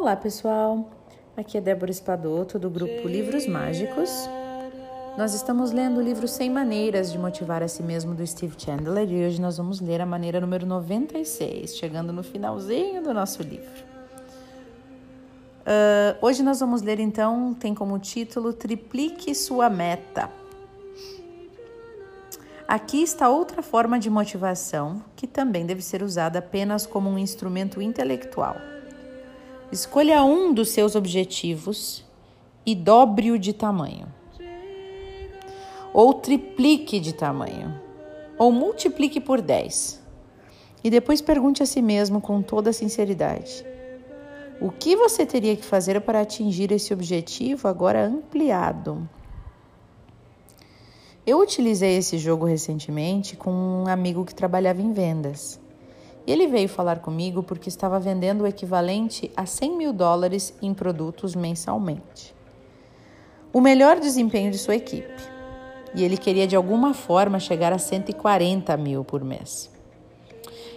Olá, pessoal. Aqui é Débora Espadoto do grupo Livros Mágicos. Nós estamos lendo o livro 100 Maneiras de Motivar a Si Mesmo do Steve Chandler e hoje nós vamos ler a maneira número 96, chegando no finalzinho do nosso livro. Uh, hoje nós vamos ler então, tem como título Triplique Sua Meta. Aqui está outra forma de motivação que também deve ser usada apenas como um instrumento intelectual. Escolha um dos seus objetivos e dobre-o de tamanho. Ou triplique de tamanho. Ou multiplique por 10. E depois pergunte a si mesmo com toda sinceridade: o que você teria que fazer para atingir esse objetivo agora ampliado? Eu utilizei esse jogo recentemente com um amigo que trabalhava em vendas. Ele veio falar comigo porque estava vendendo o equivalente a 100 mil dólares em produtos mensalmente. O melhor desempenho de sua equipe. E ele queria de alguma forma chegar a 140 mil por mês.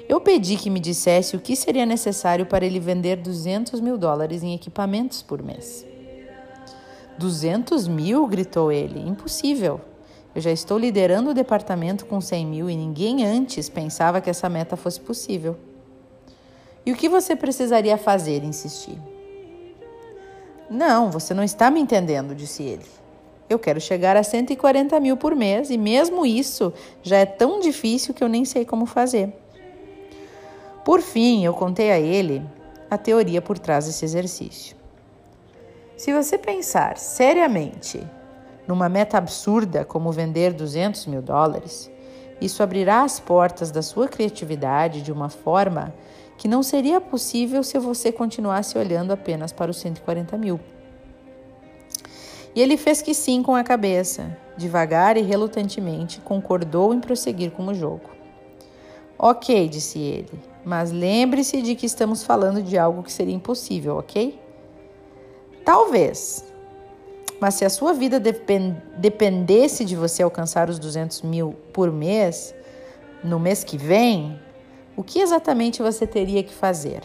Eu pedi que me dissesse o que seria necessário para ele vender 200 mil dólares em equipamentos por mês. 200 mil? gritou ele. Impossível. Eu já estou liderando o departamento com 100 mil e ninguém antes pensava que essa meta fosse possível. E o que você precisaria fazer? insisti. Não, você não está me entendendo, disse ele. Eu quero chegar a 140 mil por mês e, mesmo isso, já é tão difícil que eu nem sei como fazer. Por fim, eu contei a ele a teoria por trás desse exercício. Se você pensar seriamente numa meta absurda como vender 200 mil dólares, isso abrirá as portas da sua criatividade de uma forma que não seria possível se você continuasse olhando apenas para os 140 mil. E ele fez que sim com a cabeça, devagar e relutantemente concordou em prosseguir com o jogo. Ok, disse ele, mas lembre-se de que estamos falando de algo que seria impossível, ok? Talvez, mas se a sua vida dependesse de você alcançar os 200 mil por mês, no mês que vem, o que exatamente você teria que fazer?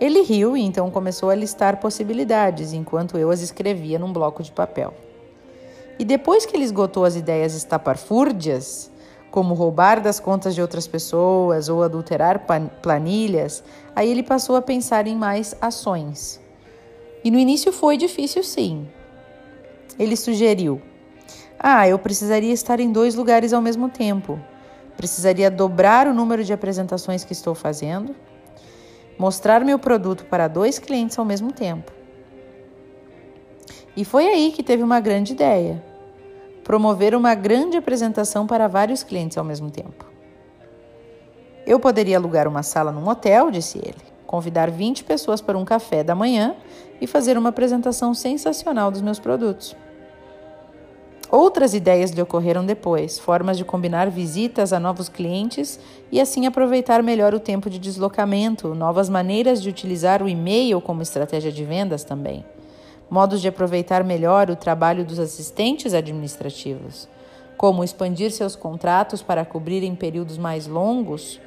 Ele riu e então começou a listar possibilidades enquanto eu as escrevia num bloco de papel. E depois que ele esgotou as ideias estapafúrdias, como roubar das contas de outras pessoas ou adulterar planilhas, aí ele passou a pensar em mais ações. E no início foi difícil, sim. Ele sugeriu: Ah, eu precisaria estar em dois lugares ao mesmo tempo. Precisaria dobrar o número de apresentações que estou fazendo, mostrar meu produto para dois clientes ao mesmo tempo. E foi aí que teve uma grande ideia: promover uma grande apresentação para vários clientes ao mesmo tempo. Eu poderia alugar uma sala num hotel, disse ele convidar 20 pessoas para um café da manhã e fazer uma apresentação sensacional dos meus produtos. Outras ideias lhe ocorreram depois, formas de combinar visitas a novos clientes e assim aproveitar melhor o tempo de deslocamento, novas maneiras de utilizar o e-mail como estratégia de vendas também, modos de aproveitar melhor o trabalho dos assistentes administrativos, como expandir seus contratos para cobrirem períodos mais longos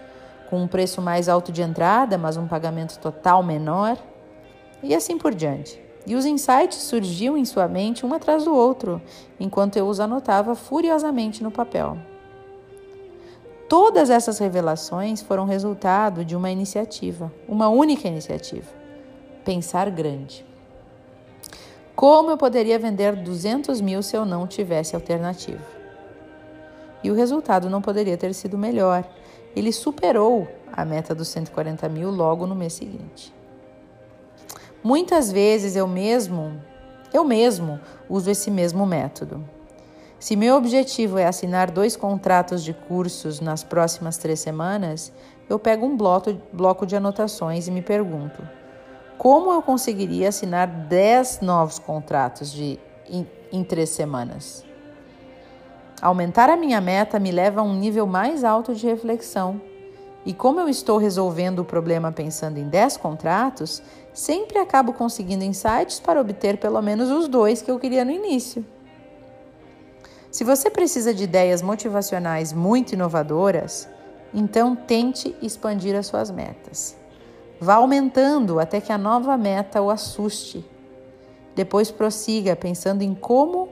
com um preço mais alto de entrada, mas um pagamento total menor, e assim por diante. E os insights surgiam em sua mente um atrás do outro, enquanto eu os anotava furiosamente no papel. Todas essas revelações foram resultado de uma iniciativa, uma única iniciativa: pensar grande. Como eu poderia vender 200 mil se eu não tivesse alternativa? E o resultado não poderia ter sido melhor ele superou a meta dos 140 mil logo no mês seguinte. Muitas vezes eu mesmo, eu mesmo uso esse mesmo método. Se meu objetivo é assinar dois contratos de cursos nas próximas três semanas, eu pego um bloco, bloco de anotações e me pergunto: como eu conseguiria assinar dez novos contratos de, em, em três semanas? Aumentar a minha meta me leva a um nível mais alto de reflexão. E como eu estou resolvendo o problema pensando em 10 contratos, sempre acabo conseguindo insights para obter pelo menos os dois que eu queria no início. Se você precisa de ideias motivacionais muito inovadoras, então tente expandir as suas metas. Vá aumentando até que a nova meta o assuste. Depois prossiga pensando em como,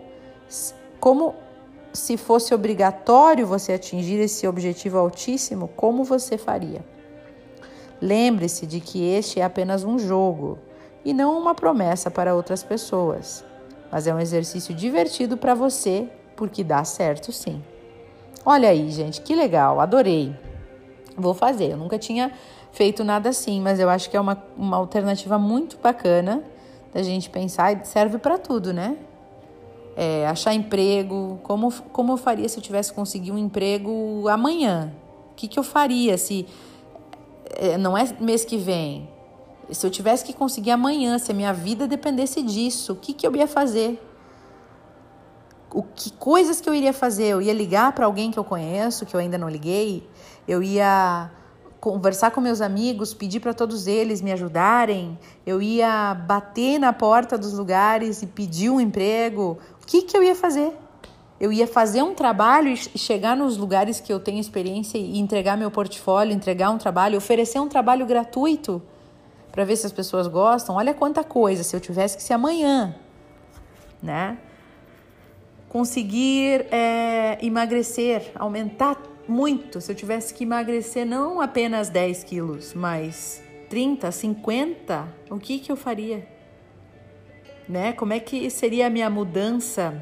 como se fosse obrigatório você atingir esse objetivo altíssimo, como você faria? Lembre-se de que este é apenas um jogo e não uma promessa para outras pessoas, mas é um exercício divertido para você, porque dá certo sim. Olha aí, gente, que legal, adorei. Vou fazer. Eu nunca tinha feito nada assim, mas eu acho que é uma, uma alternativa muito bacana da gente pensar e serve para tudo, né? É, achar emprego, como, como eu faria se eu tivesse conseguido um emprego amanhã? O que, que eu faria se é, não é mês que vem? Se eu tivesse que conseguir amanhã, se a minha vida dependesse disso, o que, que eu ia fazer? O que coisas que eu iria fazer? Eu ia ligar para alguém que eu conheço, que eu ainda não liguei? Eu ia conversar com meus amigos, pedir para todos eles me ajudarem, eu ia bater na porta dos lugares e pedir um emprego. O que, que eu ia fazer? Eu ia fazer um trabalho e chegar nos lugares que eu tenho experiência e entregar meu portfólio, entregar um trabalho, oferecer um trabalho gratuito para ver se as pessoas gostam. Olha quanta coisa, se eu tivesse que ser amanhã, né? Conseguir é, emagrecer, aumentar muito. Se eu tivesse que emagrecer não apenas 10 quilos, mas 30, 50, o que, que eu faria? Né? Como é que seria a minha mudança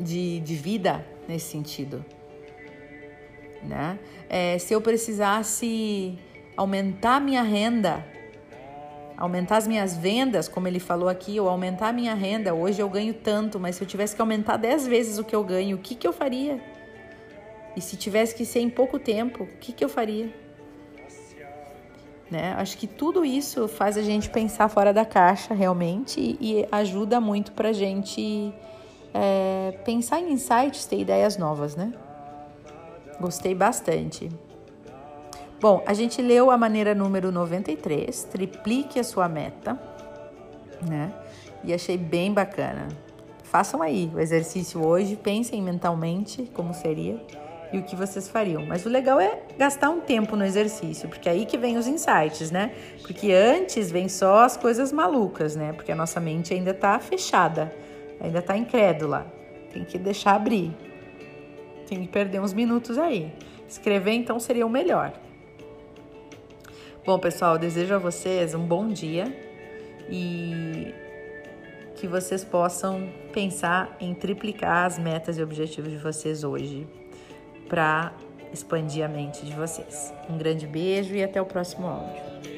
de, de vida nesse sentido? Né? É, se eu precisasse aumentar minha renda, aumentar as minhas vendas, como ele falou aqui, ou aumentar minha renda, hoje eu ganho tanto, mas se eu tivesse que aumentar 10 vezes o que eu ganho, o que, que eu faria? E se tivesse que ser em pouco tempo, o que, que eu faria? Né? Acho que tudo isso faz a gente pensar fora da caixa realmente e, ajuda muito para a gente é, pensar em insights, ter ideias novas, né? Gostei bastante. Bom, a gente leu a maneira número 93, triplique a sua meta, né? E achei bem bacana. Façam aí o exercício hoje, pensem mentalmente como seria e o que vocês fariam. Mas o legal é gastar um tempo no exercício, porque é aí que vem os insights, né? Porque antes vem só as coisas malucas, né? Porque a nossa mente ainda tá fechada, ainda tá incrédula. Tem que deixar abrir. Tem que perder uns minutos aí. Escrever então seria o melhor. Bom, pessoal, desejo a vocês um bom dia e que vocês possam pensar em triplicar as metas e objetivos de vocês hoje para expandir a mente de vocês. Um grande beijo e até o próximo áudio.